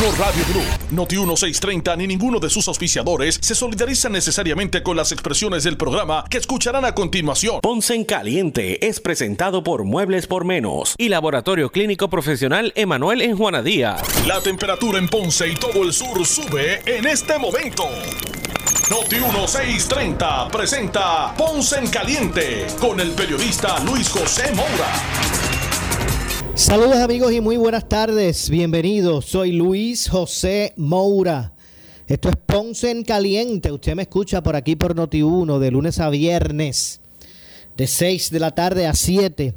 Noti1 Radio Group, Noti1 630 ni ninguno de sus auspiciadores se solidarizan necesariamente con las expresiones del programa que escucharán a continuación. Ponce en Caliente es presentado por Muebles por Menos y Laboratorio Clínico Profesional Emanuel en Juana Díaz. La temperatura en Ponce y todo el sur sube en este momento. Noti 1630 presenta Ponce en Caliente con el periodista Luis José Moura. Saludos amigos y muy buenas tardes. Bienvenidos. Soy Luis José Moura. Esto es Ponce en Caliente. Usted me escucha por aquí por Noti 1 de lunes a viernes de 6 de la tarde a 7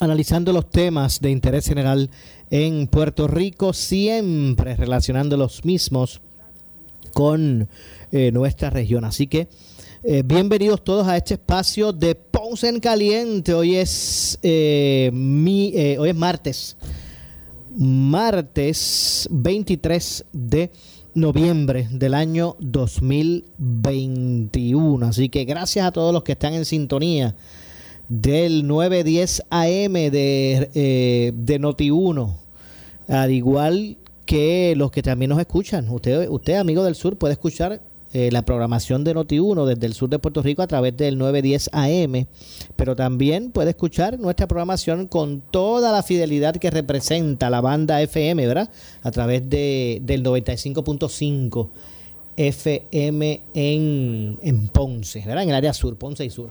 analizando los temas de interés general en Puerto Rico, siempre relacionando los mismos con eh, nuestra región. Así que eh, bienvenidos todos a este espacio de Ponce en Caliente. Hoy es, eh, mi, hoy es martes, martes 23 de noviembre del año 2021. Así que gracias a todos los que están en sintonía del 910 AM de, de Noti1, al igual que los que también nos escuchan. Usted, usted amigo del sur, puede escuchar eh, la programación de Noti1 desde el sur de Puerto Rico a través del 910 AM, pero también puede escuchar nuestra programación con toda la fidelidad que representa la banda FM, ¿verdad? A través de, del 95.5 FM en, en Ponce, ¿verdad? En el área sur, Ponce y sur.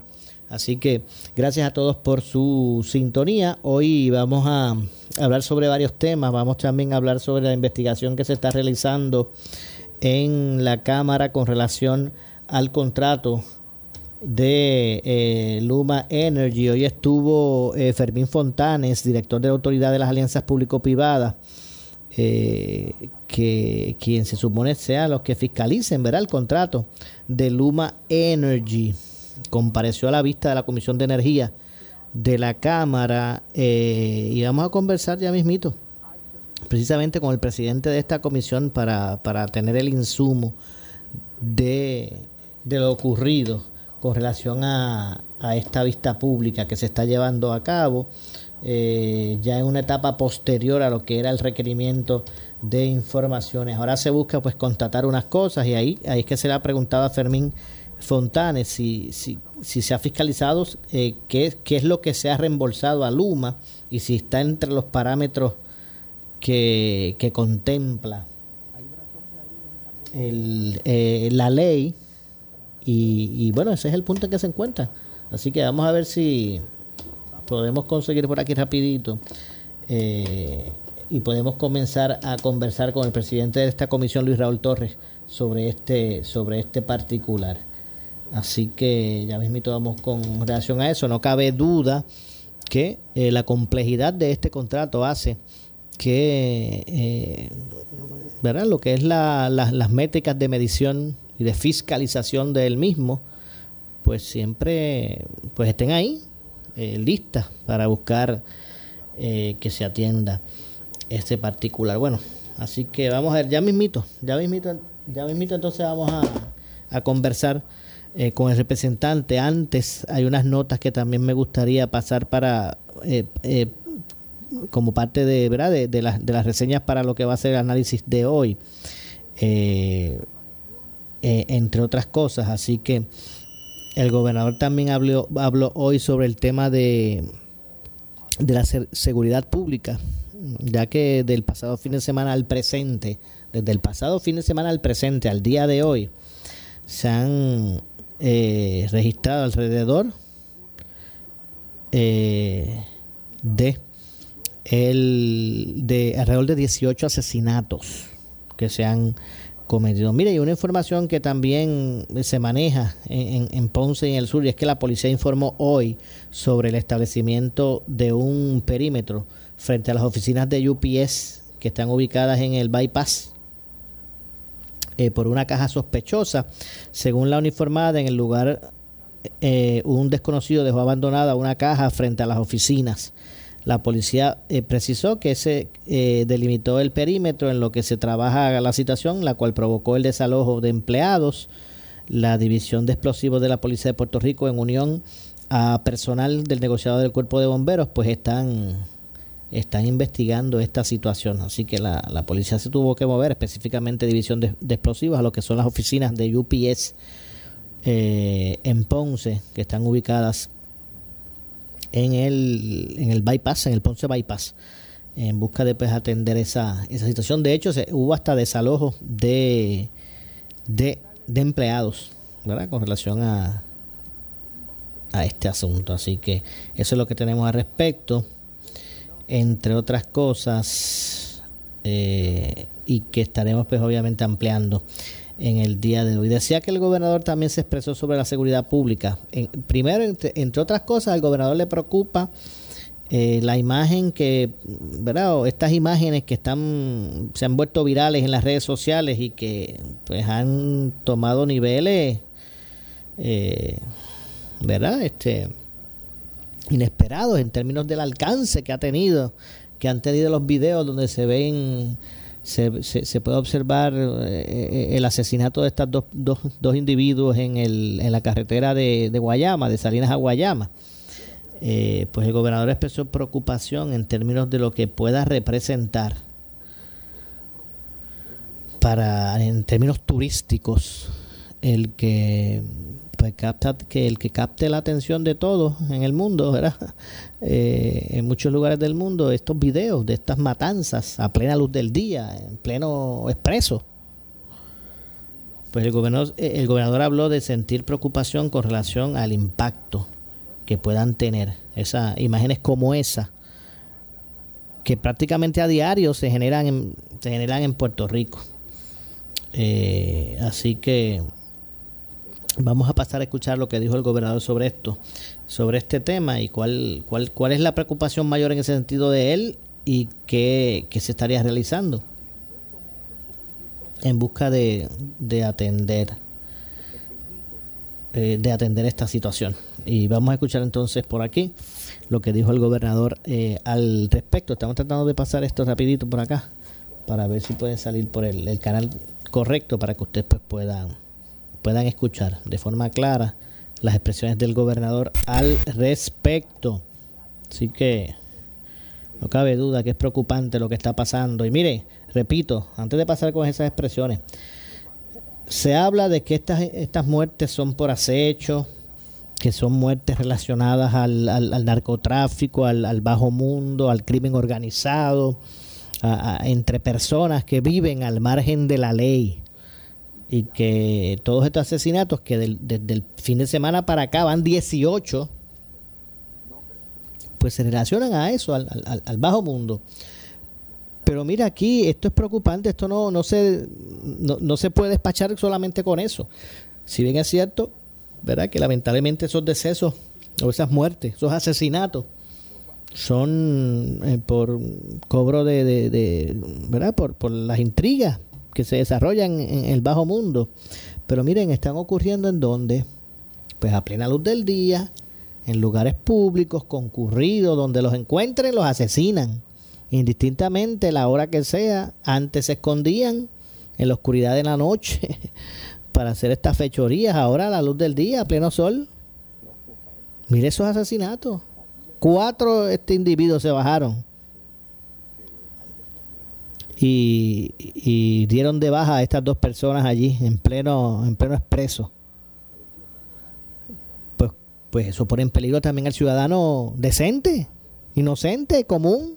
Así que gracias a todos por su sintonía. Hoy vamos a hablar sobre varios temas. Vamos también a hablar sobre la investigación que se está realizando en la Cámara con relación al contrato de eh, Luma Energy. Hoy estuvo eh, Fermín Fontanes, director de la Autoridad de las Alianzas Público-Privadas, eh, que quien se supone sea los que fiscalicen ¿verdad? el contrato de Luma Energy. Compareció a la vista de la Comisión de Energía de la Cámara y vamos a conversar ya mismito precisamente con el presidente de esta comisión para, para tener el insumo de, lo ocurrido con relación a, a, esta vista pública que se está llevando a cabo eh, ya en una etapa posterior a lo que era el requerimiento de informaciones. Ahora se busca pues constatar unas cosas y ahí, ahí es que se le ha preguntado a Fermín Fontanes si, si, si se ha fiscalizado eh, qué, qué es lo que se ha reembolsado a Luma y si está entre los parámetros que, contempla eh, la ley y, bueno, ese es el punto en que se encuentra. Así que vamos a ver si podemos conseguir por aquí rapidito eh, y podemos comenzar a conversar con el presidente de esta comisión, Luis Raúl Torres, sobre este, sobre este particular. Así que ya mismito vamos con relación a eso. No cabe duda que eh, la complejidad de este contrato hace que eh, ¿verdad? lo que es la, las métricas de medición y de fiscalización del mismo, pues siempre pues estén ahí, eh, listas para buscar eh, que se atienda este particular. Bueno, así que vamos a ver, ya mismito, ya mismito, ya mismito entonces vamos a, a conversar con el representante. Antes hay unas notas que también me gustaría pasar para eh, como parte de, ¿verdad? De, de, las, de las reseñas para lo que va a ser el análisis de hoy, eh, eh, entre otras cosas. Así que el gobernador también habló, habló hoy sobre el tema de, de la seguridad pública, ya que del pasado fin de semana al presente, desde el pasado fin de semana al presente, al día de hoy, se han eh, registrado alrededor de el de alrededor de 18 asesinatos que se han cometido. Mire, y una información que también se maneja en, Ponce y en el sur, y es que la policía informó hoy sobre el establecimiento de un perímetro frente a las oficinas de UPS que están ubicadas en el bypass eh, por una caja sospechosa. Según la uniformada, en el lugar eh, un desconocido dejó abandonada una caja frente a las oficinas la policía eh, precisó que se eh, delimitó el perímetro en lo que se trabaja la situación, la cual provocó el desalojo de empleados. La División de Explosivos de la Policía de Puerto Rico, en unión a personal del negociado del Cuerpo de Bomberos, pues están están investigando esta situación. Así que la, policía se tuvo que mover, específicamente División de, Explosivos, a lo que son las oficinas de UPS eh, en Ponce, que están ubicadas en el, en el bypass, en el Ponce Bypass, en busca de pues, atender esa, esa situación. De hecho, se, hubo hasta desalojo de, de, de empleados, ¿verdad? Con relación a, a este asunto. Así que eso es lo que tenemos al respecto entre otras cosas, eh, y que estaremos pues obviamente ampliando en el día de hoy. Decía que el gobernador también se expresó sobre la seguridad pública. primero, entre, otras cosas, al gobernador le preocupa eh, la imagen que, ¿verdad? estas imágenes que están se han vuelto virales en las redes sociales y que pues han tomado niveles, eh, ¿verdad? Este inesperados en términos del alcance que ha tenido, que han tenido los videos donde se ven, se, se, puede observar eh, el asesinato de estos dos, dos, dos, individuos en, el, en la carretera de, Guayama, de Salinas a Guayama. Eh, pues el gobernador expresó preocupación en términos de lo que pueda representar para en términos turísticos el que pues capta que el que capte la atención de todos en el mundo, ¿verdad? Eh, en muchos lugares del mundo, estos videos de estas matanzas a plena luz del día, en pleno expreso. Pues el gobernador, eh, el gobernador habló de sentir preocupación con relación al impacto que puedan tener esas imágenes como esa, que prácticamente a diario se generan en, se generan en Puerto Rico. Eh, así que Vamos a pasar a escuchar lo que dijo el gobernador sobre esto, sobre este tema y cuál, cuál, cuál es la preocupación mayor en ese sentido de él y qué, se estaría realizando en busca de, de atender eh, de atender esta situación. Y vamos a escuchar entonces por aquí lo que dijo el gobernador eh, al respecto. Estamos tratando de pasar esto rapidito por acá para ver si puede salir por el, el canal correcto para que ustedes pues, puedan puedan escuchar de forma clara las expresiones del gobernador al respecto. Así que no cabe duda que es preocupante lo que está pasando. Y mire, repito, antes de pasar con esas expresiones, se habla de que estas, estas muertes son por acecho, que son muertes relacionadas al, al, narcotráfico, al, bajo mundo, al crimen organizado, entre personas que viven al margen de la ley y que todos estos asesinatos, que desde el fin de semana para acá van 18, pues se relacionan a eso, al, bajo mundo. Pero mira aquí, esto es preocupante, esto no, no, se, no, se puede despachar solamente con eso. Si bien es cierto, ¿verdad? Que lamentablemente esos decesos o esas muertes, esos asesinatos, son eh, por cobro de, de, ¿verdad? Por, por las intrigas que se desarrollan en el bajo mundo. Pero miren, están ocurriendo en donde, pues a plena luz del día, en lugares públicos, concurridos, donde los encuentren, los asesinan. Indistintamente la hora que sea, antes se escondían en la oscuridad de la noche para hacer estas fechorías, ahora a la luz del día, a pleno sol. Mire esos asesinatos. Cuatro este individuos se bajaron y, dieron de baja a estas dos personas allí en pleno en pleno expreso. Pues pues eso pone en peligro también al ciudadano decente inocente común.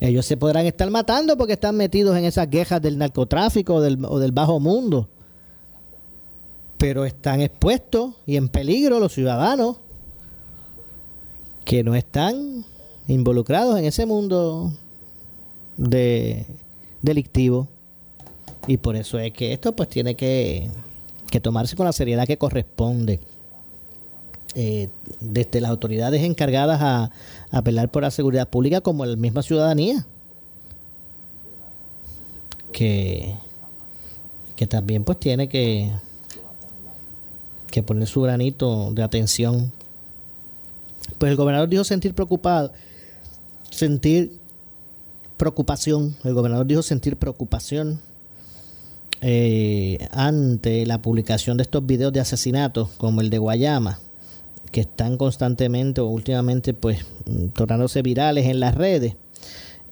Ellos se podrán estar matando porque están metidos en esas quejas del narcotráfico o del, o del bajo mundo. Pero están expuestos y en peligro los ciudadanos que no están involucrados en ese mundo de delictivo. Y por eso es que esto pues tiene que, tomarse con la seriedad que corresponde. Eh, desde las autoridades encargadas a, apelar por la seguridad pública como la misma ciudadanía que, que también pues tiene que que poner su granito de atención. Pues el gobernador dijo sentir preocupado sentir preocupación, el gobernador dijo sentir preocupación eh, ante la publicación de estos videos de asesinatos como el de Guayama, que están constantemente o últimamente pues tornándose virales en las redes,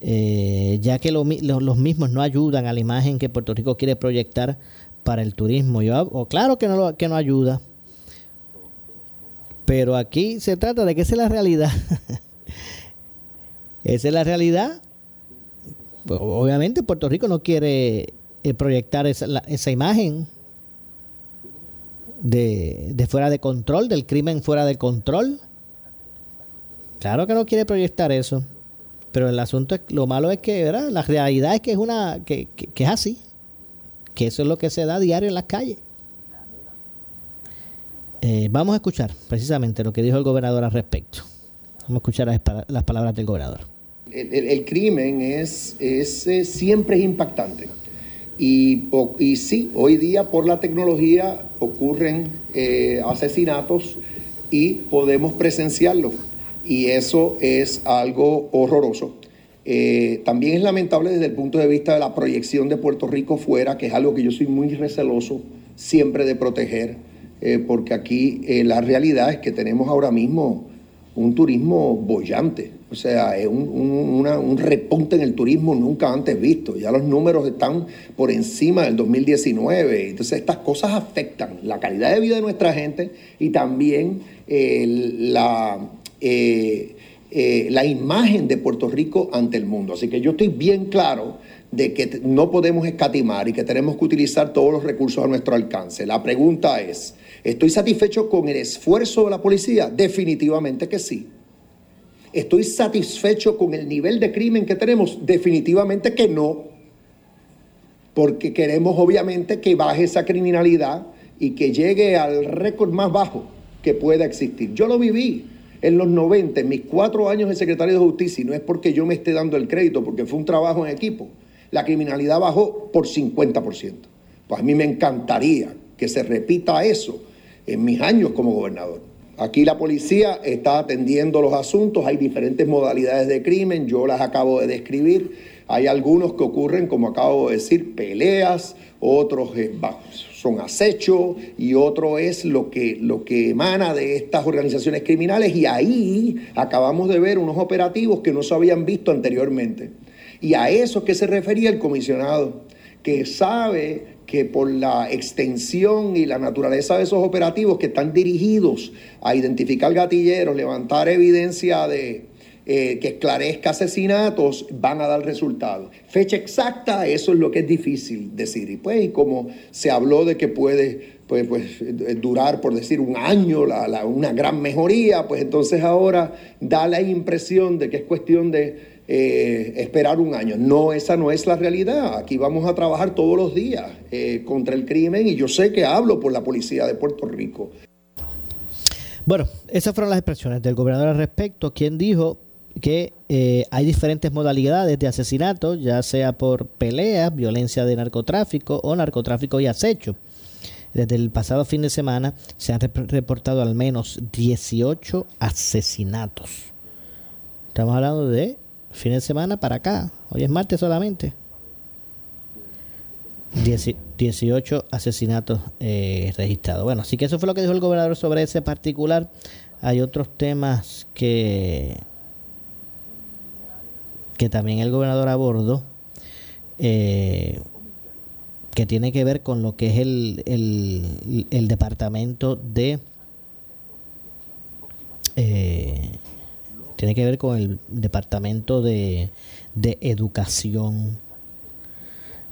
eh, ya que los mismos no ayudan a la imagen que Puerto Rico quiere proyectar para el turismo. Yo, claro que no, que no ayuda, pero aquí se trata de que esa es la realidad. esa es la realidad. Obviamente Puerto Rico no quiere eh, proyectar esa, esa imagen de, de, fuera de control, del crimen fuera de control. Claro que no quiere proyectar eso. Pero el asunto es, lo malo es que, ¿verdad? La realidad es que es una, que, que es así. Que eso es lo que se da diario en las calles. Eh, vamos a escuchar precisamente lo que dijo el gobernador al respecto. Vamos a escuchar las, palabras del gobernador. El, crimen es, eh, siempre es impactante. Y, sí, hoy día por la tecnología ocurren eh, asesinatos y podemos presenciarlo. Y eso es algo horroroso. también es lamentable desde el punto de vista de la proyección de Puerto Rico fuera, que es algo que yo soy muy receloso siempre de proteger eh, porque aquí eh, la realidad es que tenemos ahora mismo un turismo bollante, o sea, es un, repunte en el turismo nunca antes visto. Ya los números están por encima del 2019. Entonces, estas cosas afectan la calidad de vida de nuestra gente y también la, eh, la imagen de Puerto Rico ante el mundo. Así que yo estoy bien claro de que no podemos escatimar y que tenemos que utilizar todos los recursos a nuestro alcance. La pregunta es, ¿Estoy satisfecho con el esfuerzo de la policía? Definitivamente que sí. ¿Estoy satisfecho con el nivel de crimen que tenemos? Definitivamente que no. Porque queremos obviamente que baje esa criminalidad y que llegue al récord más bajo que pueda existir. Yo lo viví en los 90, en mis cuatro años de secretario de justicia, y no es porque yo me esté dando el crédito, porque fue un trabajo en equipo. La criminalidad bajó por 50%. Pues a mí me encantaría que se repita eso en mis años como gobernador. Aquí la policía está atendiendo los asuntos, hay diferentes modalidades de crimen, yo las acabo de describir. Hay algunos que ocurren, como acabo de decir, peleas, otros son acechos y otro es lo que, lo que emana de estas organizaciones criminales. Y ahí acabamos de ver unos operativos que no se habían visto anteriormente. Y a eso que se refería el comisionado, que sabe que por la extensión y la naturaleza de esos operativos que están dirigidos a identificar gatilleros, levantar evidencia de eh, que esclarezca asesinatos, van a dar resultados. Fecha exacta, eso es lo que es difícil decir. Y pues, como se habló de que puede pues, pues, durar, por decir, un año, una gran mejoría, pues entonces ahora da la impresión de que es cuestión de eh, esperar un año. No, esa no es la realidad. Aquí vamos a trabajar todos los días eh, contra el crimen y yo sé que hablo por la policía de Puerto Rico. Bueno, esas fueron las expresiones del gobernador al respecto, quien dijo que eh, hay diferentes modalidades de asesinato, ya sea por pelea, violencia de narcotráfico o narcotráfico y acecho. Desde el pasado fin de semana se han reportado al menos 18 asesinatos. Estamos hablando de fin de semana para acá. Hoy es martes solamente. 18 asesinatos eh, registrados. Bueno, así que eso fue lo que dijo el gobernador sobre ese particular. Hay otros temas que que también el gobernador abordó eh, que tiene que ver con lo que es el, el, el departamento de eh, tiene que ver con el Departamento de, Educación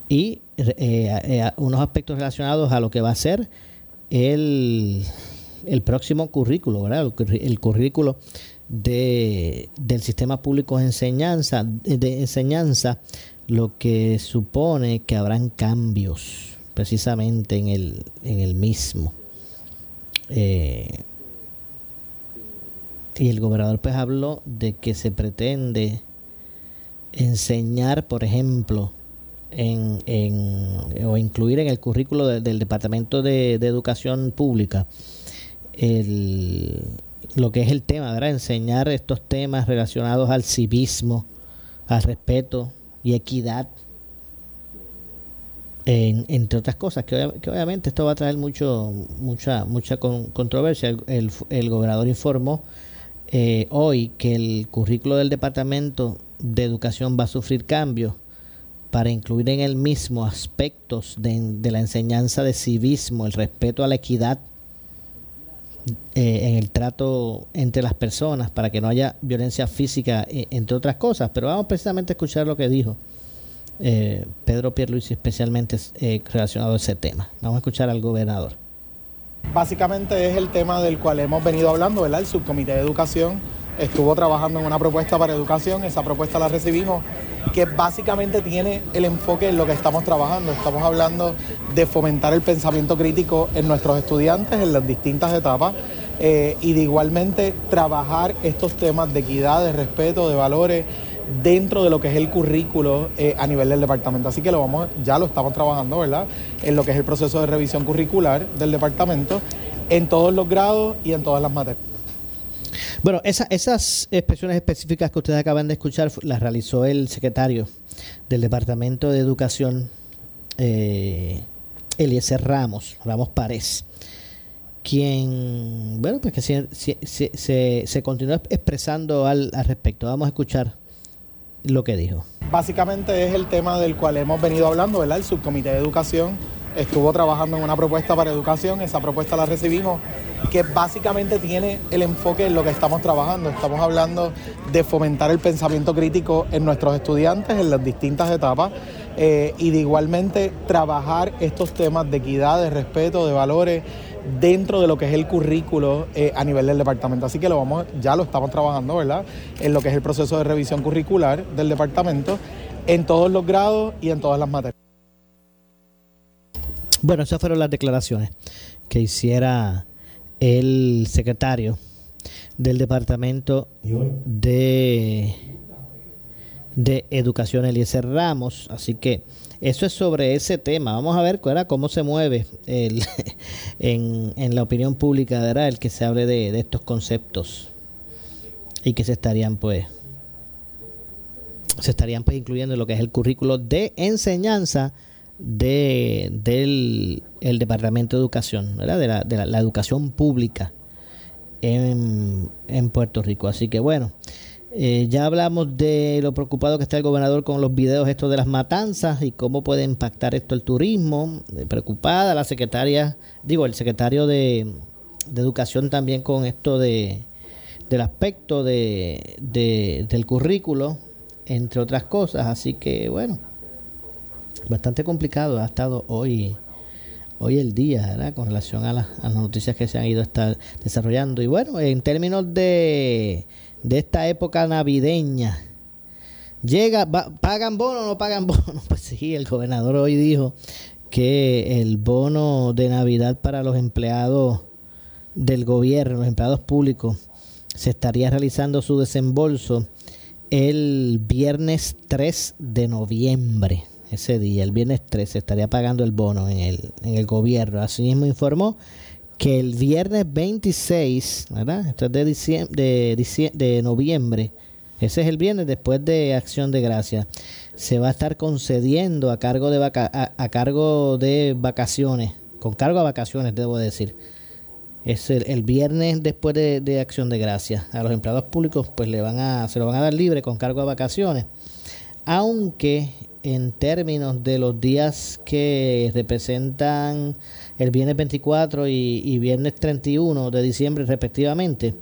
y eh, eh, unos aspectos relacionados a lo que va a ser el, el próximo currículo, ¿verdad? El, currículo de, del sistema público de enseñanza, de enseñanza, lo que supone que habrán cambios precisamente en el, en el mismo. Eh, y el gobernador pues habló de que se pretende enseñar, por ejemplo, en, o incluir en el currículo del Departamento de, Educación Pública lo que es el tema, ¿verdad? Enseñar estos temas relacionados al civismo, al respeto y equidad entre otras cosas, que, obviamente esto va a traer mucho, mucha, mucha controversia. El, gobernador informó eh, hoy que el currículo del Departamento de Educación va a sufrir cambios para incluir en el mismo aspectos de, la enseñanza de civismo, el respeto a la equidad eh, en el trato entre las personas, para que no haya violencia física, eh, entre otras cosas. Pero vamos precisamente a escuchar lo que dijo eh, Pedro Pierluisi especialmente relacionado a ese tema. Vamos a escuchar al gobernador. Básicamente es el tema del cual hemos venido hablando, ¿verdad? El subcomité de educación estuvo trabajando en una propuesta para educación, esa propuesta la recibimos, que básicamente tiene el enfoque en lo que estamos trabajando. Estamos hablando de fomentar el pensamiento crítico en nuestros estudiantes en las distintas etapas eh, y de igualmente trabajar estos temas de equidad, de respeto, de valores dentro de lo que es el currículo eh, a nivel del departamento. Así que lo vamos, ya lo estamos trabajando, ¿verdad? En lo que es el proceso de revisión curricular del departamento, en todos los grados y en todas las materias. Bueno, esas expresiones específicas que ustedes acaban de escuchar las realizó el secretario del Departamento de Educación, eh, Eliezer Ramos, Ramos Párez, quien, bueno, pues que se, se, continúa expresando al respecto. Vamos a escuchar lo que dijo. Básicamente es el tema del cual hemos venido hablando, ¿verdad? El subcomité de educación estuvo trabajando en una propuesta para educación, esa propuesta la recibimos, que básicamente tiene el enfoque en lo que estamos trabajando. Estamos hablando de fomentar el pensamiento crítico en nuestros estudiantes en las distintas etapas eh, y de igualmente trabajar estos temas de equidad, de respeto, de valores dentro de lo que es el currículo eh, a nivel del departamento. Así que lo vamos, ya lo estamos trabajando, ¿verdad? En lo que es el proceso de revisión curricular del departamento, en todos los grados y en todas las materias. Bueno, esas fueron las declaraciones que hiciera el secretario del departamento de, de Educación, Eliezer Ramos. Así que eso es sobre ese tema. Vamos a ver cómo se mueve el, en, la opinión pública, ¿verdad? el que se hable de, estos conceptos y que se estarían pues se estarían pues incluyendo en lo que es el currículo de enseñanza de, del el Departamento de Educación, ¿verdad? de, la, de la, educación pública en, en Puerto Rico. Así que bueno, eh, ya hablamos de lo preocupado que está el gobernador con los videos estos de las matanzas y cómo puede impactar esto el turismo. Eh, preocupada la secretaria, digo, el secretario de, Educación también con esto de del aspecto de, del currículo, entre otras cosas. Así que bueno, bastante complicado ha estado hoy hoy el día, ¿verdad? Con relación a, las noticias que se han ido estar desarrollando. Y bueno, en términos de de esta época navideña. Llega, ¿pagan bono o no pagan bono? Pues sí, el gobernador hoy dijo que el bono de Navidad para los empleados del gobierno, los empleados públicos, se estaría realizando su desembolso el viernes 3 de noviembre. Ese día, el viernes 3, se estaría pagando el bono en el, en el gobierno. Así mismo informó que el viernes 26, ¿verdad? Esto es de, diciembre, de, de noviembre, ese es el viernes después de Acción de Gracia, se va a estar concediendo a cargo de, vaca a, cargo de vacaciones, con cargo a vacaciones, debo decir. Es el, viernes después de, Acción de Gracia. A los empleados públicos pues le van a, se lo van a dar libre con cargo a vacaciones. Aunque en términos de los días que representan el viernes 24 y, viernes 31 de diciembre respectivamente.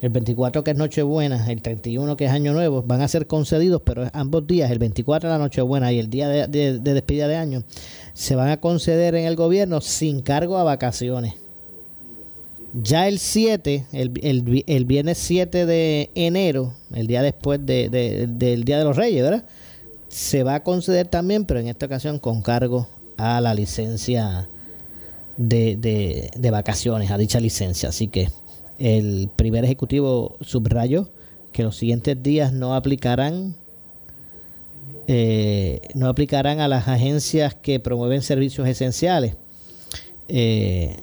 El 24 que es Nochebuena, el 31 que es Año Nuevo, van a ser concedidos, pero ambos días, el 24 la Nochebuena y el día de, despedida de año, se van a conceder en el gobierno sin cargo a vacaciones. Ya el 7, el, viernes 7 de enero, el día después del Día de los Reyes, ¿verdad? Se va a conceder también, pero en esta ocasión con cargo a la licencia de, de, vacaciones a dicha licencia. Así que el primer ejecutivo subrayó que los siguientes días no aplicarán eh, no aplicarán a las agencias que promueven servicios esenciales. Eh,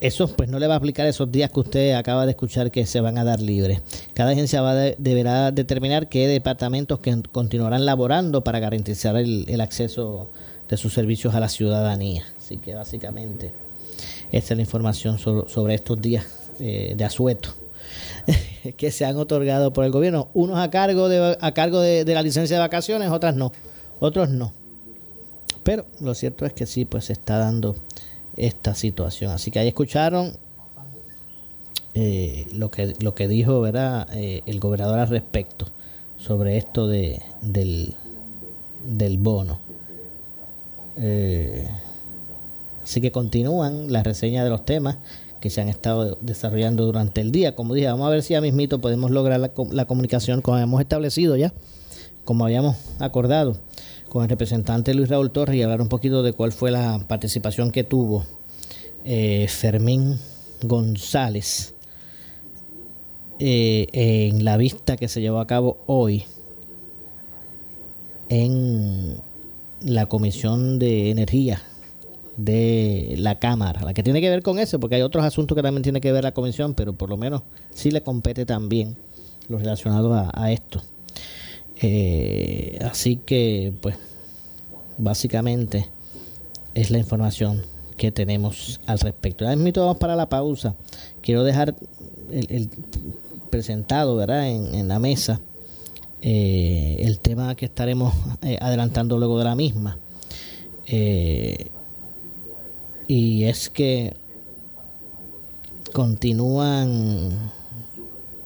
eso pues no le va a aplicar esos días que usted acaba de escuchar que se van a dar libres. Cada agencia deberá determinar qué departamentos que continuarán laborando para garantizar el, acceso de sus servicios a la ciudadanía. Así que básicamente esta es la información sobre, estos días eh, de asueto que se han otorgado por el gobierno. Unos a cargo de, a cargo de la licencia de vacaciones, otras no. Otros no. Pero lo cierto es que sí, pues se está dando esta situación. Así que ahí escucharon eh, lo, que, lo que dijo ¿verdad? Eh, el gobernador al respecto sobre esto de, del, del bono. Eh, así que continúan las reseñas de los temas que se han estado desarrollando durante el día. Como dije, vamos a ver si a mismito podemos lograr la, la comunicación como hemos establecido ya, como habíamos acordado con el representante Luis Raúl Torres y hablar un poquito de cuál fue la participación que tuvo eh, Fermín González eh, en la vista que se llevó a cabo hoy en la Comisión de Energía de la Cámara, la que tiene que ver con eso, porque hay otros asuntos que también tiene que ver la Comisión, pero por lo menos sí le compete también lo relacionado a esto. Eh, así que, pues, básicamente es la información que tenemos al respecto. Ya mismo vamos para la pausa. Quiero dejar el, presentado, ¿verdad? En, la mesa eh, el tema que estaremos eh, adelantando luego de la misma. y es que continúan,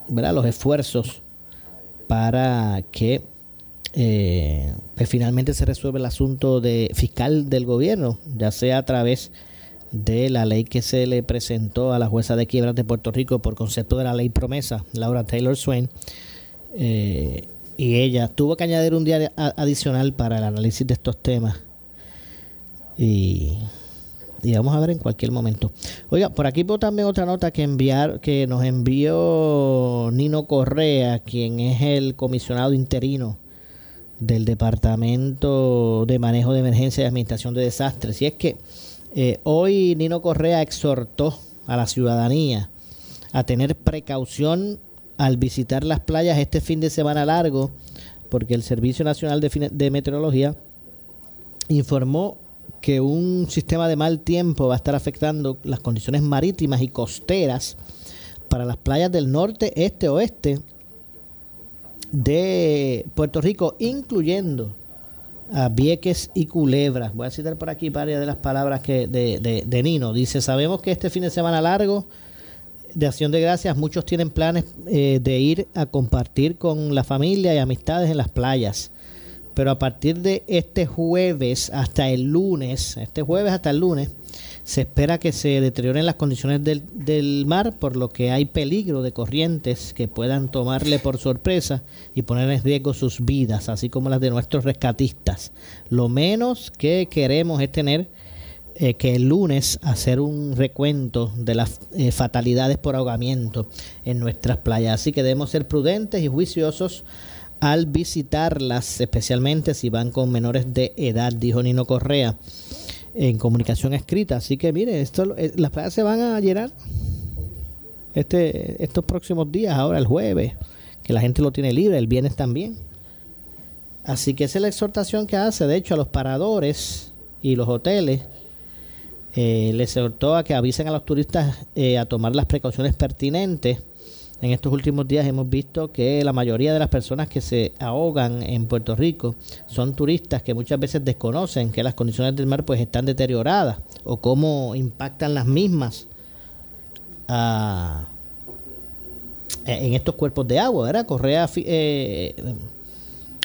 ¿verdad? Los esfuerzos para que eh, pues finalmente se resuelva el asunto de fiscal del gobierno, ya sea a través de la ley que se le presentó a la jueza de quiebras de Puerto Rico por concepto de la ley promesa, Laura Taylor Swain, eh, y ella tuvo que añadir un día adicional para el análisis de estos temas. Y y vamos a ver en cualquier momento. Oiga, por aquí puedo también otra nota que enviar, que nos envió Nino Correa, quien es el comisionado interino del Departamento de Manejo de Emergencia y Administración de Desastres. Y es que eh, hoy Nino Correa exhortó a la ciudadanía a tener precaución al visitar las playas este fin de semana largo, porque el Servicio Nacional de Meteorología informó que un sistema de mal tiempo va a estar afectando las condiciones marítimas y costeras para las playas del norte, este, oeste de Puerto Rico, incluyendo a Vieques y Culebra. Voy a citar por aquí varias de las palabras que de, de, Nino. Dice, sabemos que este fin de semana largo de Acción de Gracias muchos tienen planes eh, de ir a compartir con la familia y amistades en las playas pero a partir de este jueves hasta el lunes, este jueves hasta el lunes, se espera que se deterioren las condiciones del, del, mar, por lo que hay peligro de corrientes que puedan tomarle por sorpresa y poner en riesgo sus vidas, así como las de nuestros rescatistas. Lo menos que queremos es tener eh, que el lunes hacer un recuento de las eh, fatalidades por ahogamiento en nuestras playas. Así que debemos ser prudentes y juiciosos al visitarlas, especialmente si van con menores de edad, dijo Nino Correa en comunicación escrita. Así que mire, esto, eh, las playas se van a llenar este, estos próximos días, ahora el jueves, que la gente lo tiene libre, el viernes también. Así que esa es la exhortación que hace, de hecho, a los paradores y los hoteles. Eh, les exhortó a que avisen a los turistas eh, a tomar las precauciones pertinentes en estos últimos días hemos visto que la mayoría de las personas que se ahogan en Puerto Rico son turistas que muchas veces desconocen que las condiciones del mar pues están deterioradas o cómo impactan las mismas ah, en estos cuerpos de agua, ¿verdad? Correa, eh,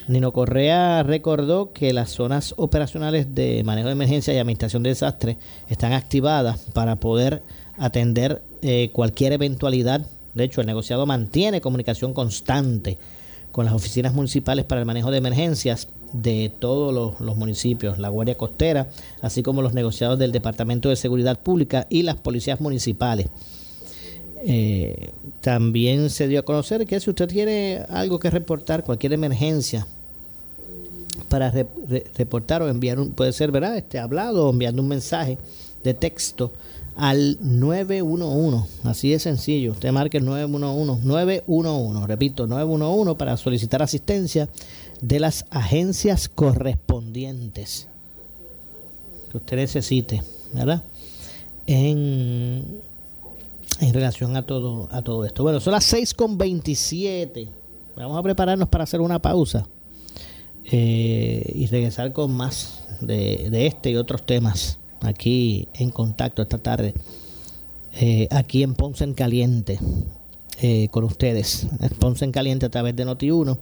Nino Correa recordó que las zonas operacionales de manejo de emergencia y administración de desastres están activadas para poder atender eh, cualquier eventualidad de hecho, el negociado mantiene comunicación constante con las oficinas municipales para el manejo de emergencias de todos los, municipios, la Guardia Costera, así como los negociados del Departamento de Seguridad Pública y las policías municipales. Eh, también se dio a conocer que si usted tiene algo que reportar, cualquier emergencia, para reportar o enviar un, puede ser, ¿verdad? Este, hablado o enviando un mensaje de texto al 911. Así de sencillo. Usted marque el 911. 911. Repito, 911 para solicitar asistencia de las agencias correspondientes que usted necesite, ¿verdad? En, en relación a todo, a todo esto. Bueno, son las 6 con 27. Vamos a prepararnos para hacer una pausa eh, y regresar con más de, de este y otros temas aquí en contacto esta tarde, eh, aquí en Ponce en Caliente, eh, con ustedes. Ponce en Caliente a través de Noti1.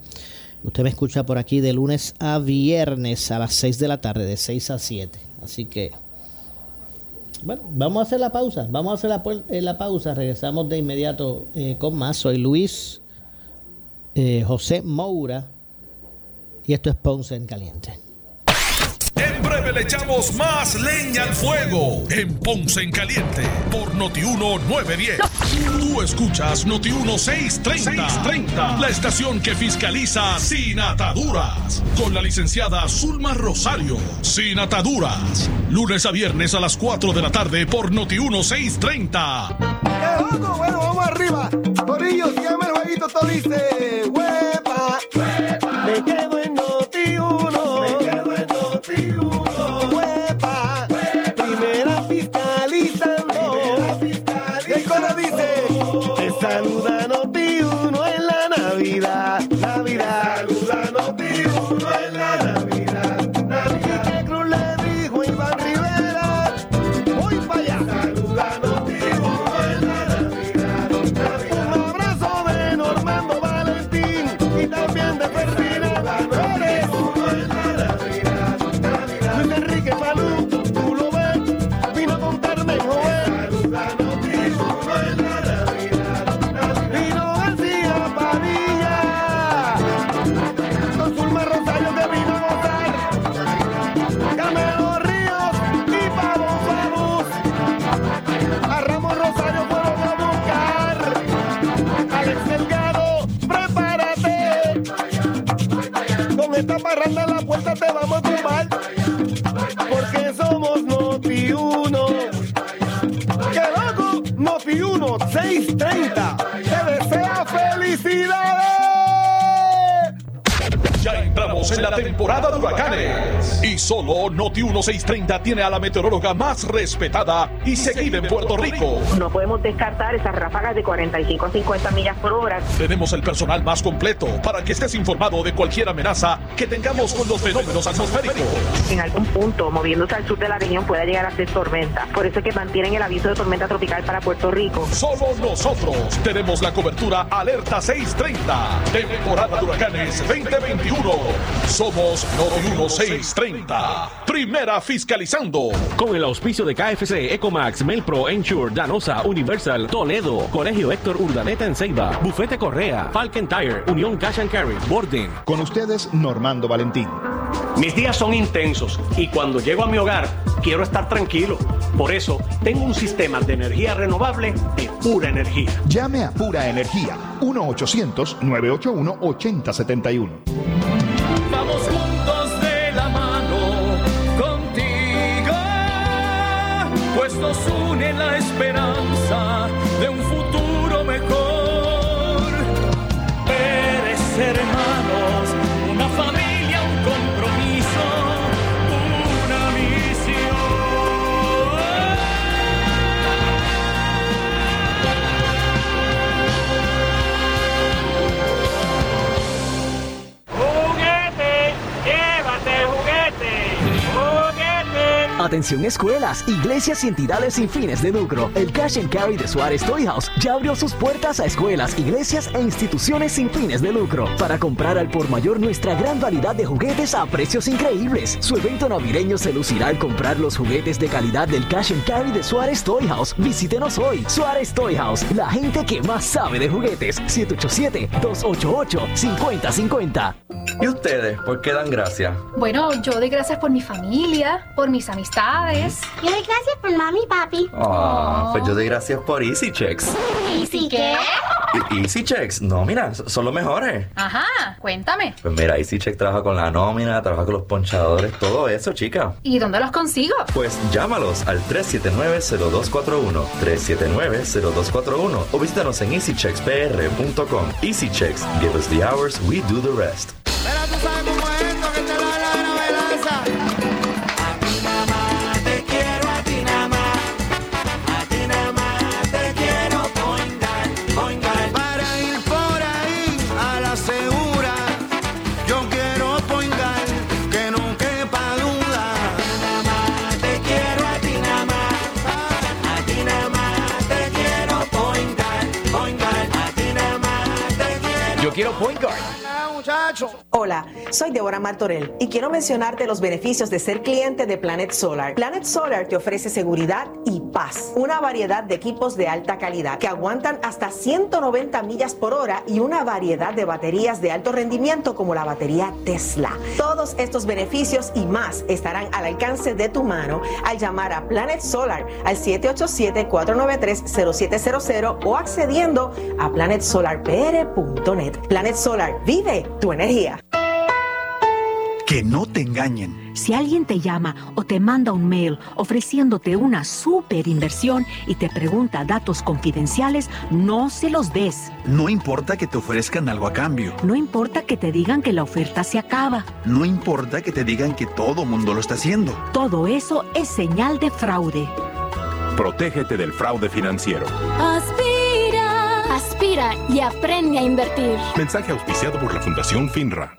Usted me escucha por aquí de lunes a viernes a las 6 de la tarde, de 6 a 7. Así que, bueno, vamos a hacer la pausa. Vamos a hacer la, eh, la pausa. Regresamos de inmediato con más. Soy Luis José Moura y esto es Ponce en Caliente. En breve le echamos más leña al fuego en Ponce en Caliente por Notiuno 910. Tú escuchas Notiuno 630, 630, la estación que fiscaliza sin ataduras. Con la licenciada Zulma Rosario. Sin ataduras. Lunes a viernes a las 4 de la tarde por Notiuno 630. ¡Qué loco! Bueno, vamos arriba. El jueguito, Torice. ¡Huepa! ¡Huepa! Noti 1630 tiene a la meteoróloga más respetada y seguida en Puerto Rico. No podemos descartar esas ráfagas de 45 a 50 millas por hora. Tenemos el personal más completo para que estés informado de cualquier amenaza que tengamos con los fenómenos atmosféricos. En algún punto, moviéndose al sur de la región, puede llegar a ser tormenta. Por eso es que mantienen el aviso de tormenta tropical para Puerto Rico. Solo nosotros tenemos la cobertura Alerta 630. Temporada de huracanes 2021. Somos Noti 1630. Primera fiscalizando. Con el auspicio de KFC, Ecomax, Melpro, Ensure, Danosa, Universal, Toledo, Colegio Héctor Urdaneta en Ceiba, Bufete Correa, Falcon Tire, Unión Cash and Carry, Borden. Con ustedes, Normando Valentín. Mis días son intensos y cuando llego a mi hogar quiero estar tranquilo. Por eso tengo un sistema de energía renovable de pura energía. Llame a Pura Energía 1-800-981-8071. Atención escuelas, iglesias y entidades sin fines de lucro. El Cash and Carry de Suárez Toy House ya abrió sus puertas a escuelas, iglesias e instituciones sin fines de lucro para comprar al por mayor nuestra gran variedad de juguetes a precios increíbles. Su evento navideño se lucirá al comprar los juguetes de calidad del Cash and Carry de Suárez Toy House. Visítenos hoy. Suárez Toy House, la gente que más sabe de juguetes. 787-288-5050. ¿Y ustedes por qué dan gracias? Bueno, yo doy gracias por mi familia, por mis amistades. Yo doy gracias por mami y papi. Ah, pues yo doy gracias por Easy Checks. ¿Y si qué? Easy Checks, nómina, son los mejores. Ajá, cuéntame. Pues mira, Easy Check trabaja con la nómina, trabaja con los ponchadores, todo eso, chica. ¿Y dónde los consigo? Pues llámalos al 379-0241, 379-0241 o visítanos en easycheckspr.com. Easy Checks, give us the hours, we do the rest. Quiero. Yo quiero Point Guard. Hola, soy Deborah Martorell y quiero mencionarte los beneficios de ser cliente de Planet Solar. Planet Solar te ofrece seguridad y paz, una variedad de equipos de alta calidad que aguantan hasta 190 millas por hora y una variedad de baterías de alto rendimiento como la batería Tesla. Todos estos beneficios y más estarán al alcance de tu mano al llamar a Planet Solar al 787-493-0700 o accediendo a planetsolarpr.net. Planet Solar, vive tu energía. Que no te engañen. Si alguien te llama o te manda un mail ofreciéndote una super inversión y te pregunta datos confidenciales, no se los des. No importa que te ofrezcan algo a cambio. No importa que te digan que la oferta se acaba. No importa que te digan que todo mundo lo está haciendo. Todo eso es señal de fraude. Protégete del fraude financiero. Aspira, aspira y aprende a invertir. Mensaje auspiciado por la Fundación FINRA.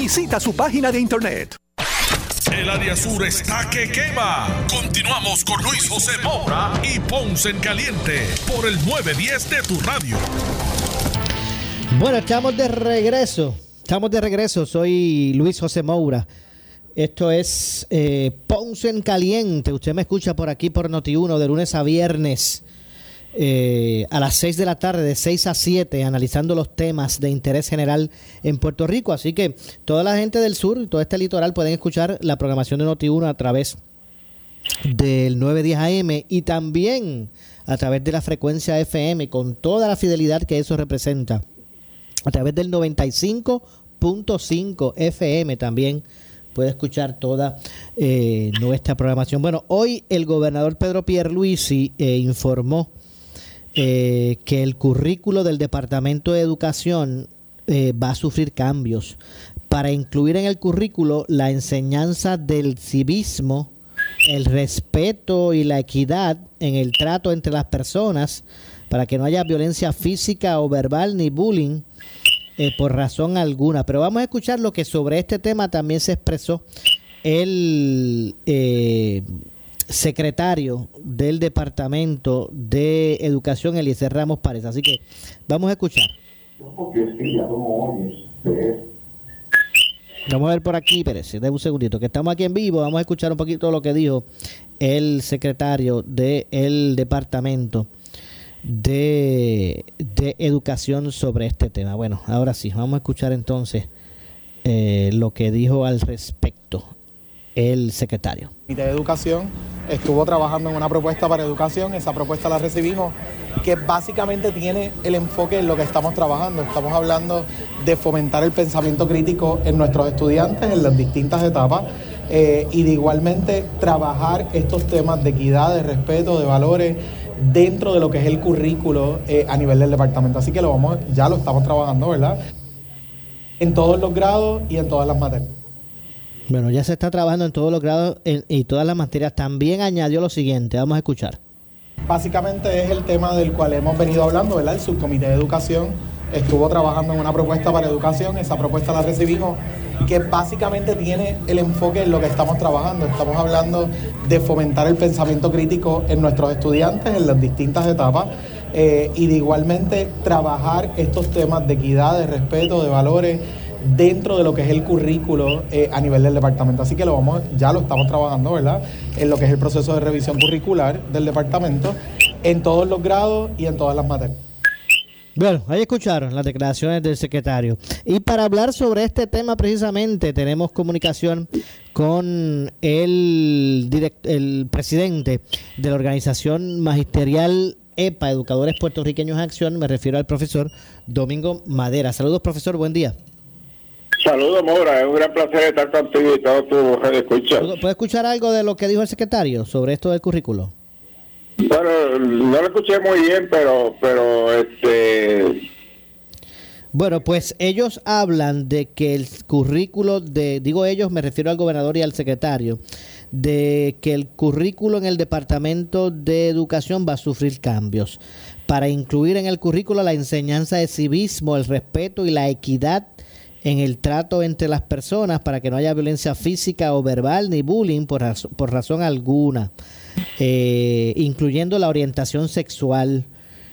Visita su página de internet. El área sur está que quema. Continuamos con Luis José Moura y Ponce en Caliente por el 910 de tu radio. Bueno, estamos de regreso. Estamos de regreso. Soy Luis José Moura. Esto es eh, Ponce en Caliente. Usted me escucha por aquí por Noti1 de lunes a viernes eh, a las 6 de la tarde, de 6 a 7, analizando los temas de interés general en Puerto Rico. Así que toda la gente del sur, todo este litoral, pueden escuchar la programación de Noti1 a través del 910 AM y también a través de la frecuencia FM, con toda la fidelidad que eso representa. A través del 95.5 FM también puede escuchar toda eh, nuestra programación. Bueno, hoy el gobernador Pedro Pierluisi eh, informó eh, que el currículo del Departamento de Educación eh, va a sufrir cambios para incluir en el currículo la enseñanza del civismo, el respeto y la equidad en el trato entre las personas, para que no haya violencia física o verbal ni bullying eh, por razón alguna. Pero vamos a escuchar lo que sobre este tema también se expresó el eh, secretario del Departamento de Educación, Eliezer Ramos Párez. Así que vamos a escuchar. Vamos a ver por aquí, Pérez, de un segundito, que estamos aquí en vivo. Vamos a escuchar un poquito lo que dijo el secretario del Departamento de, de Educación sobre este tema. Bueno, ahora sí, vamos a escuchar entonces eh, lo que dijo al respecto el secretario. El Comité de Educación estuvo trabajando en una propuesta para educación, esa propuesta la recibimos, que básicamente tiene el enfoque en lo que estamos trabajando. Estamos hablando de fomentar el pensamiento crítico en nuestros estudiantes en las distintas etapas eh, y de igualmente trabajar estos temas de equidad, de respeto, de valores dentro de lo que es el currículo eh, a nivel del departamento. Así que lo vamos, ya lo estamos trabajando, ¿verdad? En todos los grados y en todas las materias. Bueno, ya se está trabajando en todos los grados y todas las materias. También añadió lo siguiente, vamos a escuchar. Básicamente es el tema del cual hemos venido hablando, ¿verdad? El subcomité de educación estuvo trabajando en una propuesta para educación, esa propuesta la recibimos, que básicamente tiene el enfoque en lo que estamos trabajando. Estamos hablando de fomentar el pensamiento crítico en nuestros estudiantes en las distintas etapas eh, y de igualmente trabajar estos temas de equidad, de respeto, de valores dentro de lo que es el currículo eh, a nivel del departamento. Así que lo vamos, ya lo estamos trabajando, ¿verdad? En lo que es el proceso de revisión curricular del departamento, en todos los grados y en todas las materias. Bueno, ahí escucharon las declaraciones del secretario. Y para hablar sobre este tema precisamente tenemos comunicación con el, direct- el presidente de la organización magisterial EPA, Educadores Puertorriqueños Acción, me refiero al profesor Domingo Madera. Saludos, profesor, buen día. Saludos, Mora. Es un gran placer estar contigo y todos tus escuchas. ¿Puede escuchar algo de lo que dijo el secretario sobre esto del currículo? Bueno, no lo escuché muy bien, pero, pero este, Bueno, pues ellos hablan de que el currículo de, digo ellos, me refiero al gobernador y al secretario, de que el currículo en el Departamento de Educación va a sufrir cambios para incluir en el currículo la enseñanza de civismo, el respeto y la equidad en el trato entre las personas para que no haya violencia física o verbal ni bullying por, por razón alguna, eh, incluyendo la orientación sexual.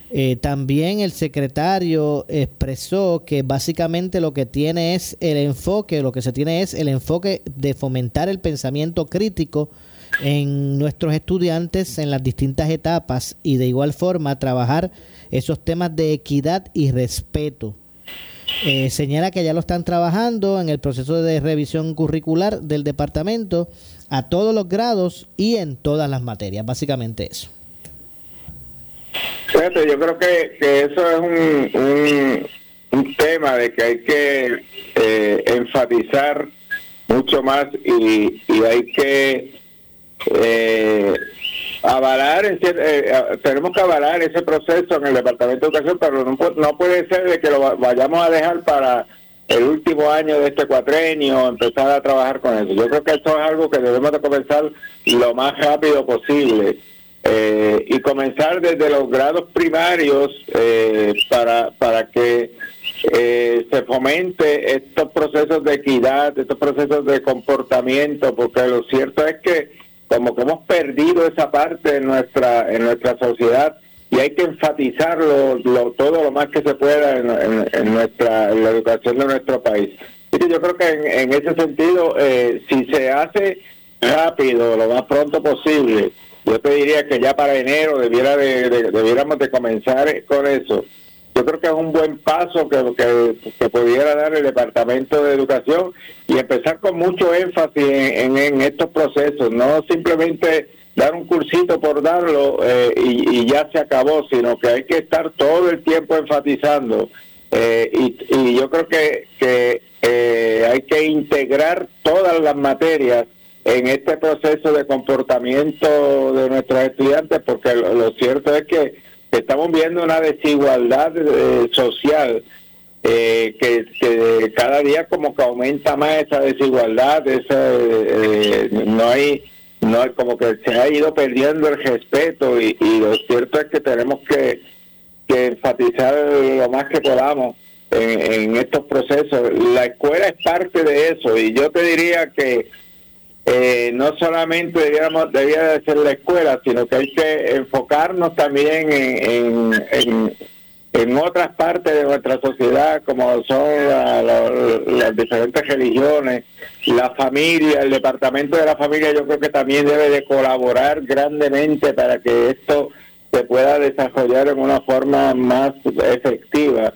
Eh, también el secretario expresó que básicamente lo que tiene es el enfoque, lo que se tiene es el enfoque de fomentar el pensamiento crítico en nuestros estudiantes en las distintas etapas y de igual forma trabajar esos temas de equidad y respeto. Eh, señala que ya lo están trabajando en el proceso de revisión curricular del departamento a todos los grados y en todas las materias, básicamente eso. fíjate, yo creo que, que eso es un, un, tema de que hay que eh, enfatizar mucho más y, y hay que eh, avalar, eh, eh, tenemos que avalar ese proceso en el Departamento de Educación, pero no, no puede ser de que lo va- vayamos a dejar para el último año de este cuatrenio, empezar a trabajar con eso. Yo creo que esto es algo que debemos de comenzar lo más rápido posible eh, y comenzar desde los grados primarios eh, para, para que eh, se fomente estos procesos de equidad, estos procesos de comportamiento, porque lo cierto es que como que hemos perdido esa parte en nuestra en nuestra sociedad y hay que enfatizarlo lo, todo lo más que se pueda en, en- nuestra en la educación de nuestro país. Así que yo creo que en, ese sentido, eh, si se hace rápido, lo más pronto posible, yo te diría que ya para enero debiera de, de- debiéramos de comenzar con eso. Yo creo que es un buen paso que, que, que pudiera dar el Departamento de Educación y empezar con mucho énfasis en, estos procesos, no simplemente dar un cursito por darlo eh, y, y ya se acabó, sino que hay que estar todo el tiempo enfatizando. eh, y, y yo creo que, que eh, hay que integrar todas las materias en este proceso de comportamiento de nuestros estudiantes, porque lo cierto es que estamos viendo una desigualdad eh, social eh, que, cada día como que aumenta más esa desigualdad, esa, eh, no hay no hay como que se ha ido perdiendo el respeto y, lo cierto es que tenemos que, enfatizar lo más que podamos en estos procesos. La escuela es parte de eso y yo te diría que eh, no solamente debiéramos, debía de ser la escuela, sino que hay que enfocarnos también en, en, otras partes de nuestra sociedad, como son la- las diferentes religiones, la familia, el departamento de la familia, yo creo que también debe de colaborar grandemente para que esto se pueda desarrollar en una forma más efectiva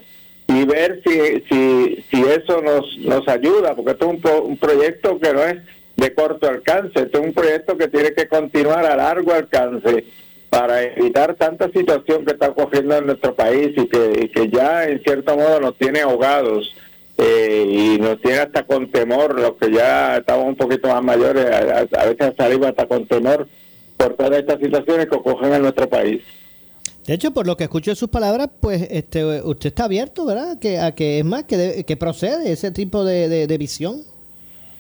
y ver si, si, si eso nos, nos ayuda, porque esto es un, pro- un proyecto que no es de corto alcance. Este es un proyecto que tiene que continuar a largo alcance para evitar tanta situación que está ocurriendo en nuestro país y que, que ya en cierto modo nos tiene ahogados eh, y nos tiene hasta con temor, los que ya estamos un poquito más mayores, a, a veces salimos hasta con temor por todas estas situaciones que ocurren en nuestro país. De hecho, por lo que escucho de sus palabras, pues este, usted está abierto, ¿verdad? Que, a que es más, que, de- que procede ese tipo de- de visión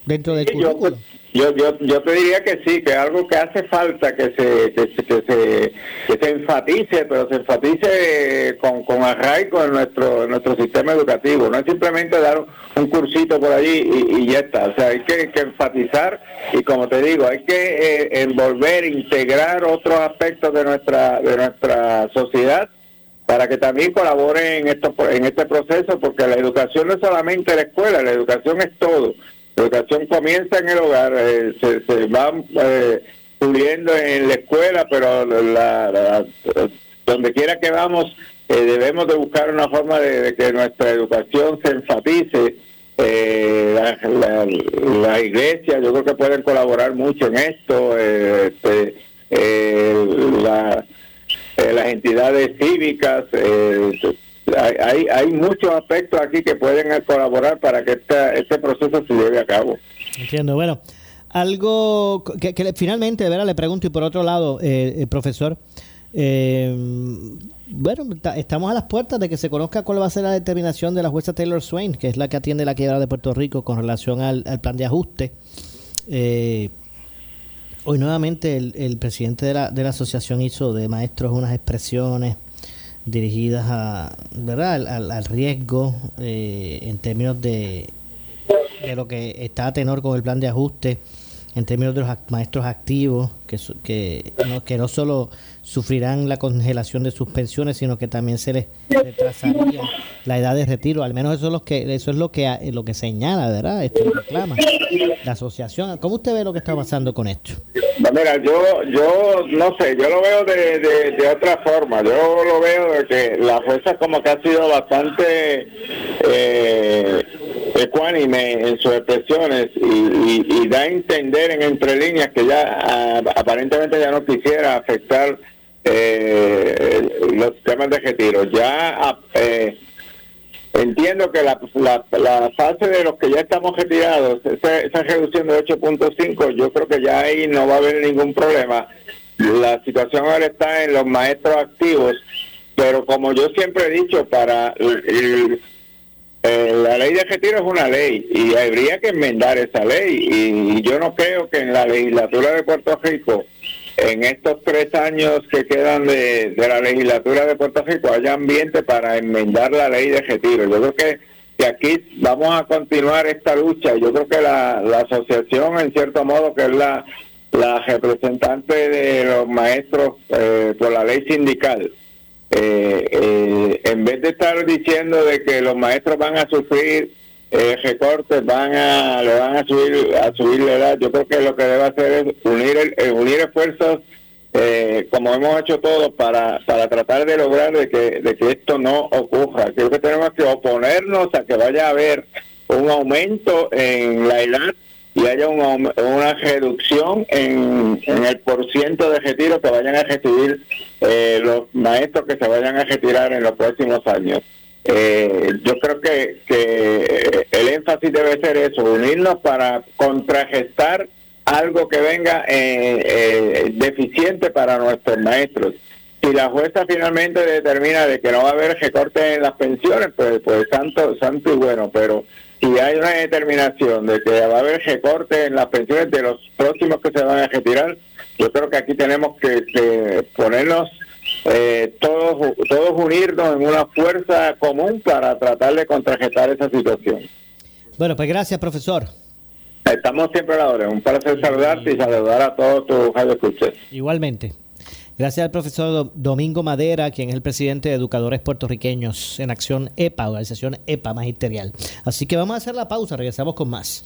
dentro del Yo, currículo. yo, yo, yo te diría que sí, que algo que hace falta que se, que se, que se, que se enfatice, pero se enfatice con, con arraigo en nuestro, en nuestro sistema educativo. No es simplemente dar un, un cursito por allí y, y ya está. O sea, hay que, que enfatizar y como te digo, hay que eh, envolver, integrar otros aspectos de nuestra, de nuestra sociedad para que también colaboren en esto en este proceso porque la educación no es solamente la escuela la educación es todo la educación comienza en el hogar eh, se, se va eh, en la escuela pero la, la- donde quiera que vamos eh, debemos de buscar una forma de, que nuestra educación se enfatice eh, la, la, la iglesia yo creo que pueden colaborar mucho en esto eh, este, eh, la- las entidades cívicas. Hay, hay, muchos aspectos aquí que pueden colaborar para que esta- este proceso se lleve a cabo. Entiendo. Bueno, algo que, finalmente, de verdad, le pregunto, y por otro lado, eh, eh, profesor, eh, bueno, ta- estamos a las puertas de que se conozca cuál va a ser la determinación de la jueza Taylor Swain, que es la que atiende la quiebra de Puerto Rico con relación al, al plan de ajuste. Eh, hoy nuevamente el, el presidente de la, de la asociación hizo de maestros unas expresiones dirigidas a, ¿verdad? al, al- riesgo eh, en términos de, de lo que está a tenor con el plan de ajuste en términos de los maestros activos que, que, no, que no solo sufrirán la congelación de sus pensiones sino que también se les retrasaría la edad de retiro. Al menos eso es lo que eso es lo que lo que señala verdad esto reclama la asociación. Cómo usted ve lo que está pasando con esto Mira, yo, yo no sé, yo lo veo de, de, otra forma. Yo lo veo de que la jueza como que ha sido bastante eh, ecuánime en sus expresiones y, y- y da a entender en entre líneas que ya ah, aparentemente ya no quisiera afectar eh, los temas de retiro. Ya eh, Entiendo que la, la, la fase de los que ya estamos retirados, esa, esa reducción de 8.5, yo creo que ya ahí no va a haber ningún problema. La situación ahora está en los maestros activos, pero como yo siempre he dicho, para el- eh, la ley de retiro es una ley y habría que enmendar esa ley y, y yo no creo que en la legislatura de Puerto Rico en estos tres años que quedan de, la legislatura de Puerto Rico haya ambiente para enmendar la ley de retiro. Yo creo que, que aquí vamos a continuar esta lucha. Yo creo que la, la asociación, en cierto modo, que es la, la representante de los maestros eh, por la ley sindical, eh, eh, en vez de estar diciendo de que los maestros van a sufrir eh, recortes, van a le van a subir a subir la edad, yo creo que lo que debe hacer es unir el- eh, unir esfuerzos eh, como hemos hecho todos para, para tratar de lograr de que, de que esto no ocurra. Creo que tenemos que oponernos a que vaya a haber un aumento en la edad y haya un una reducción en, en el porciento de retiro que vayan a recibir eh, los maestros que se vayan a retirar en los próximos años. Eh, yo creo que, que el énfasis debe ser eso, unirnos para contragestar algo que venga eh, eh, deficiente para nuestros maestros. Si la jueza finalmente determina de que no va a haber recortes en las pensiones, pues, pues santo, santo y bueno, pero si hay una determinación de que va a haber recortes en las pensiones de los próximos que se van a retirar, yo creo que aquí tenemos que ponernos eh, todos, todos unirnos en una fuerza común para tratar de contrarrestar esa situación. bueno pues gracias profesor Estamos siempre a la hora. Un placer saludarte y saludar a todos tus radioescuchas. Igualmente. Gracias al profesor Do- Domingo Madera, quien es el presidente de Educadores Puertorriqueños en Acción EPA, organización EPA Magisterial. Así que vamos a hacer la pausa, regresamos con más.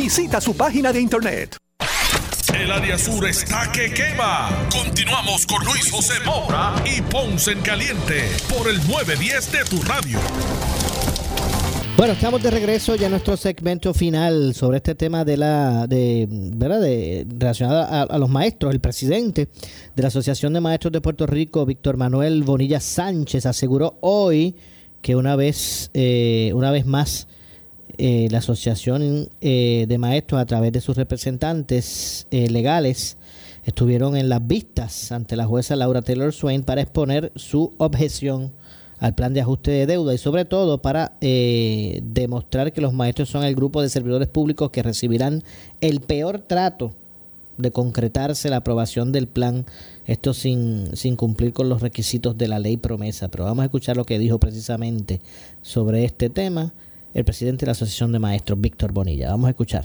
Visita su página de internet. El área sur está que quema. Continuamos con Luis José Moura y Ponce en Caliente por el 910 de tu radio. Bueno, estamos de regreso ya en nuestro segmento final sobre este tema de la de verdad de relacionado a, a los maestros. El presidente de la Asociación de Maestros de Puerto Rico, Víctor Manuel Bonilla Sánchez, aseguró hoy que una vez eh, una vez más eh, la Asociación eh, de Maestros a través de sus representantes eh, legales estuvieron en las vistas ante la jueza Laura Taylor Swain para exponer su objeción al plan de ajuste de deuda y sobre todo para eh, demostrar que los maestros son el grupo de servidores públicos que recibirán el peor trato de concretarse la aprobación del plan, esto sin, sin cumplir con los requisitos de la ley promesa. Pero vamos a escuchar lo que dijo precisamente sobre este tema el presidente de la Asociación de Maestros, Víctor Bonilla. Vamos a escuchar.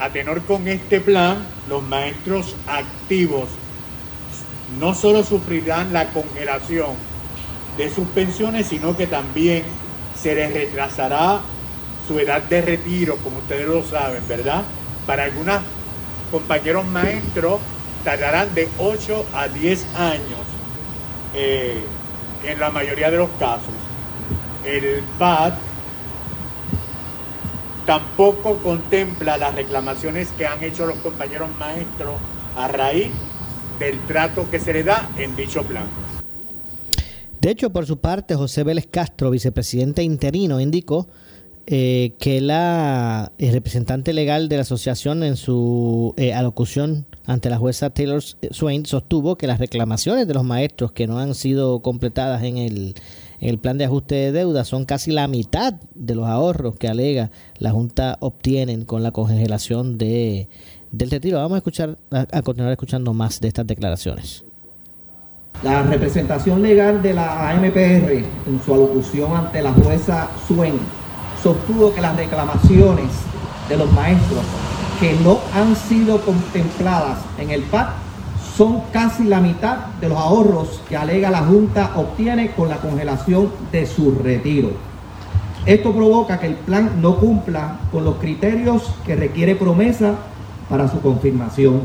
A tenor con este plan, los maestros activos no solo sufrirán la congelación de sus pensiones, sino que también se les retrasará su edad de retiro, como ustedes lo saben, ¿verdad? Para algunos compañeros maestros tardarán de 8 a 10 años eh, en la mayoría de los casos. El PAD tampoco contempla las reclamaciones que han hecho los compañeros maestros a raíz del trato que se le da en dicho plan. De hecho, por su parte, José Vélez Castro, vicepresidente interino, indicó eh, que la el representante legal de la asociación en su eh, alocución ante la jueza Taylor Swain sostuvo que las reclamaciones de los maestros que no han sido completadas en el, el plan de ajuste de deuda son casi la mitad de los ahorros que alega la Junta obtienen con la congelación de, del retiro. Vamos a escuchar a, a continuar escuchando más de estas declaraciones. La representación legal de la AMPR en su alocución ante la jueza Swain sostuvo que las reclamaciones de los maestros que no han sido contempladas en el PAC son casi la mitad de los ahorros que alega la Junta obtiene con la congelación de su retiro. Esto provoca que el plan no cumpla con los criterios que requiere promesa para su confirmación.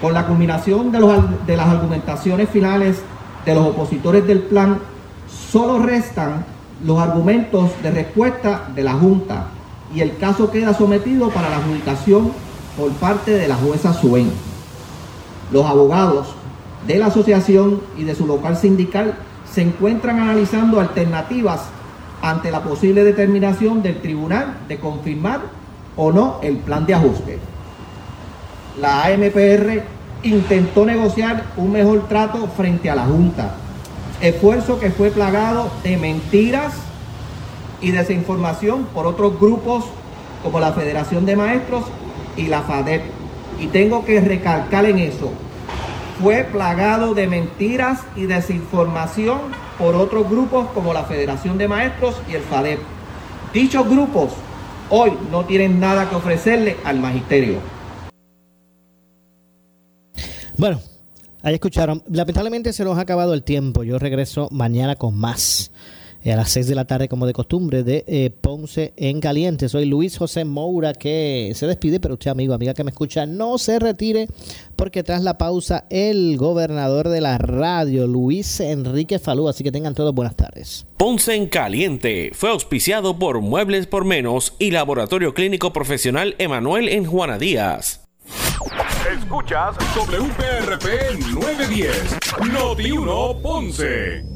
Con la culminación de, las argumentaciones finales de los opositores del plan, solo restan los argumentos de respuesta de la Junta y el caso queda sometido para la adjudicación por parte de la jueza Suen. Los abogados de la asociación y de su local sindical se encuentran analizando alternativas ante la posible determinación del tribunal de confirmar o no el plan de ajuste. La AMPR intentó negociar un mejor trato frente a la Junta, esfuerzo que fue plagado de mentiras y desinformación por otros grupos como la Federación de Maestros y la FADEP. Y tengo que recalcar en eso, fue plagado de mentiras y desinformación por otros grupos como la Federación de Maestros y el FADEP. Dichos grupos hoy no tienen nada que ofrecerle al magisterio. Bueno, ahí escucharon. Lamentablemente se nos ha acabado el tiempo. Yo regreso mañana con más. Eh, a las 6 de la tarde como de costumbre de eh, Ponce en Caliente. Soy Luis José Moura que se despide, pero usted amigo, amiga que me escucha, no se retire porque tras la pausa el gobernador de la radio, Luis Enrique Falú, así que tengan todos buenas tardes. Ponce en Caliente fue auspiciado por Muebles por Menos y Laboratorio Clínico Profesional Emanuel en Juana Díaz. Escuchas WPRP 910, Noti 1 Ponce.